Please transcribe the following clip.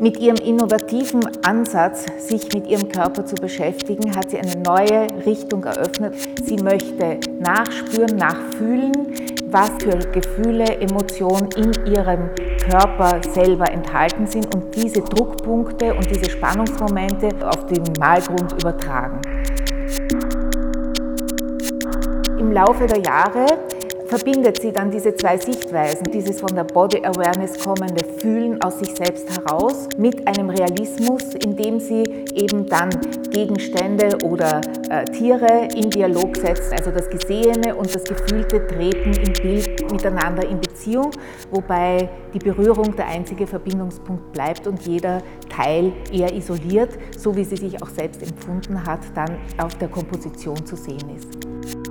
Mit ihrem innovativen Ansatz, sich mit ihrem Körper zu beschäftigen, hat sie eine neue Richtung eröffnet. Sie möchte nachspüren, nachfühlen, was für Gefühle, Emotionen in ihrem Körper selber enthalten sind und diese Druckpunkte und diese Spannungsmomente auf den Malgrund übertragen. Im Laufe der Jahre verbindet sie dann diese zwei Sichtweisen, dieses von der Body Awareness kommende Fühlen aus sich selbst heraus mit einem Realismus, in dem sie eben dann Gegenstände oder äh, Tiere in Dialog setzt. Also das Gesehene und das Gefühlte treten im Bild miteinander in Beziehung, wobei die Berührung der einzige Verbindungspunkt bleibt und jeder Teil eher isoliert, so wie sie sich auch selbst empfunden hat, dann auf der Komposition zu sehen ist.